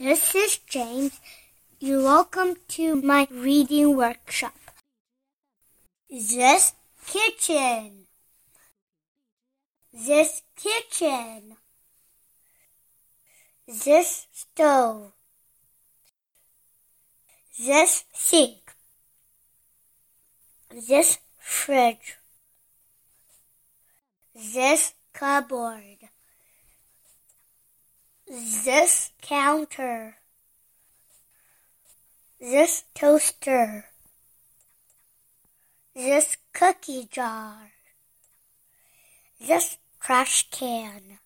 This is James. You're welcome to my reading workshop. This kitchen. This kitchen. This stove. This sink. This fridge. This cupboard. This counter. This toaster. This cookie jar. This trash can.